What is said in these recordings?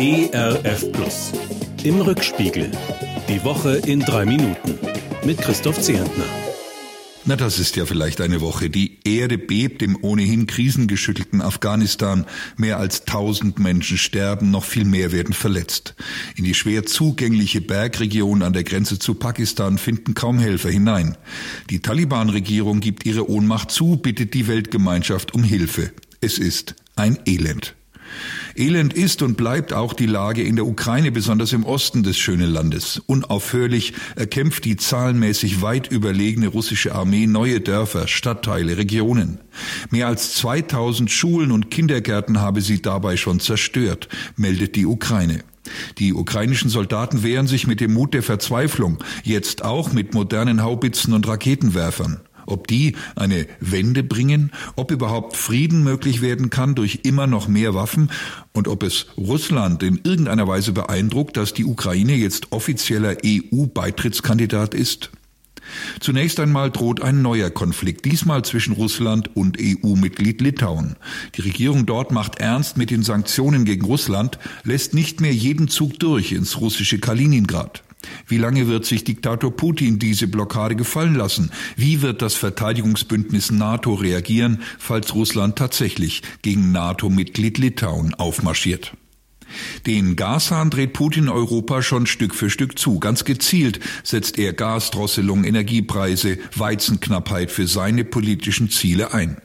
ERF Plus. Im Rückspiegel. Die Woche in drei Minuten. Mit Christoph Zehentner. Na, das ist ja vielleicht eine Woche. Die Erde bebt im ohnehin krisengeschüttelten Afghanistan. Mehr als tausend Menschen sterben, noch viel mehr werden verletzt. In die schwer zugängliche Bergregion an der Grenze zu Pakistan finden kaum Helfer hinein. Die Taliban-Regierung gibt ihre Ohnmacht zu, bittet die Weltgemeinschaft um Hilfe. Es ist ein Elend. Elend ist und bleibt auch die Lage in der Ukraine, besonders im Osten des schönen Landes. Unaufhörlich erkämpft die zahlenmäßig weit überlegene russische Armee neue Dörfer, Stadtteile, Regionen. Mehr als 2000 Schulen und Kindergärten habe sie dabei schon zerstört, meldet die Ukraine. Die ukrainischen Soldaten wehren sich mit dem Mut der Verzweiflung, jetzt auch mit modernen Haubitzen und Raketenwerfern ob die eine Wende bringen, ob überhaupt Frieden möglich werden kann durch immer noch mehr Waffen und ob es Russland in irgendeiner Weise beeindruckt, dass die Ukraine jetzt offizieller EU-Beitrittskandidat ist. Zunächst einmal droht ein neuer Konflikt, diesmal zwischen Russland und EU-Mitglied Litauen. Die Regierung dort macht ernst mit den Sanktionen gegen Russland, lässt nicht mehr jeden Zug durch ins russische Kaliningrad. Wie lange wird sich Diktator Putin diese Blockade gefallen lassen? Wie wird das Verteidigungsbündnis NATO reagieren, falls Russland tatsächlich gegen NATO-Mitglied Litauen aufmarschiert? Den Gashahn dreht Putin Europa schon Stück für Stück zu. Ganz gezielt setzt er Gasdrosselung, Energiepreise, Weizenknappheit für seine politischen Ziele ein.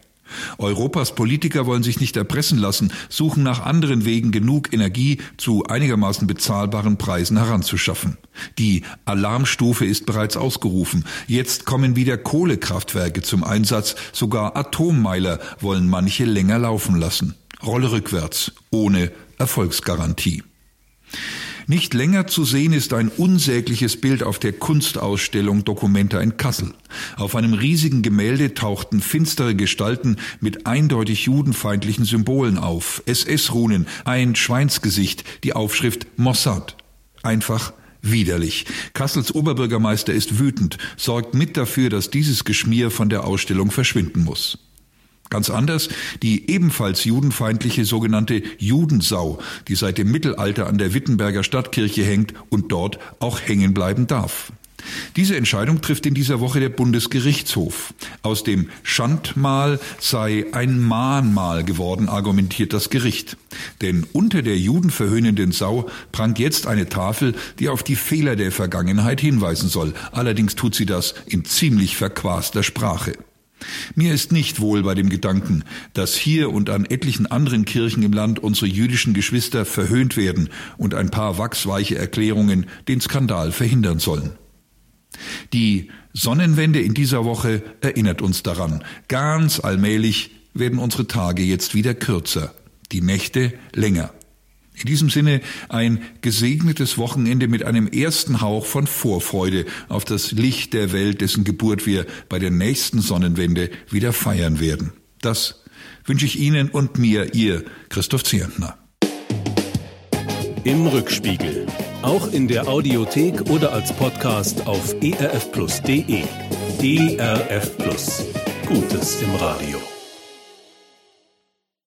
Europas Politiker wollen sich nicht erpressen lassen, suchen nach anderen Wegen genug Energie zu einigermaßen bezahlbaren Preisen heranzuschaffen. Die Alarmstufe ist bereits ausgerufen. Jetzt kommen wieder Kohlekraftwerke zum Einsatz, sogar Atommeiler wollen manche länger laufen lassen. Rolle rückwärts, ohne Erfolgsgarantie. Nicht länger zu sehen ist ein unsägliches Bild auf der Kunstausstellung Documenta in Kassel. Auf einem riesigen Gemälde tauchten finstere Gestalten mit eindeutig judenfeindlichen Symbolen auf. SS-Runen, ein Schweinsgesicht, die Aufschrift Mossad. Einfach widerlich. Kassels Oberbürgermeister ist wütend, sorgt mit dafür, dass dieses Geschmier von der Ausstellung verschwinden muss. Ganz anders die ebenfalls judenfeindliche sogenannte Judensau, die seit dem Mittelalter an der Wittenberger Stadtkirche hängt und dort auch hängen bleiben darf. Diese Entscheidung trifft in dieser Woche der Bundesgerichtshof. Aus dem Schandmal sei ein Mahnmal geworden, argumentiert das Gericht. Denn unter der judenverhöhnenden Sau prangt jetzt eine Tafel, die auf die Fehler der Vergangenheit hinweisen soll. Allerdings tut sie das in ziemlich verquaster Sprache. Mir ist nicht wohl bei dem Gedanken, dass hier und an etlichen anderen Kirchen im Land unsere jüdischen Geschwister verhöhnt werden und ein paar wachsweiche Erklärungen den Skandal verhindern sollen. Die Sonnenwende in dieser Woche erinnert uns daran. Ganz allmählich werden unsere Tage jetzt wieder kürzer, die Nächte länger. In diesem Sinne ein gesegnetes Wochenende mit einem ersten Hauch von Vorfreude auf das Licht der Welt, dessen Geburt wir bei der nächsten Sonnenwende wieder feiern werden. Das wünsche ich Ihnen und mir, Ihr Christoph Zierntner. Im Rückspiegel. Auch in der Audiothek oder als Podcast auf erfplus.de. ERF Plus. Gutes im Radio.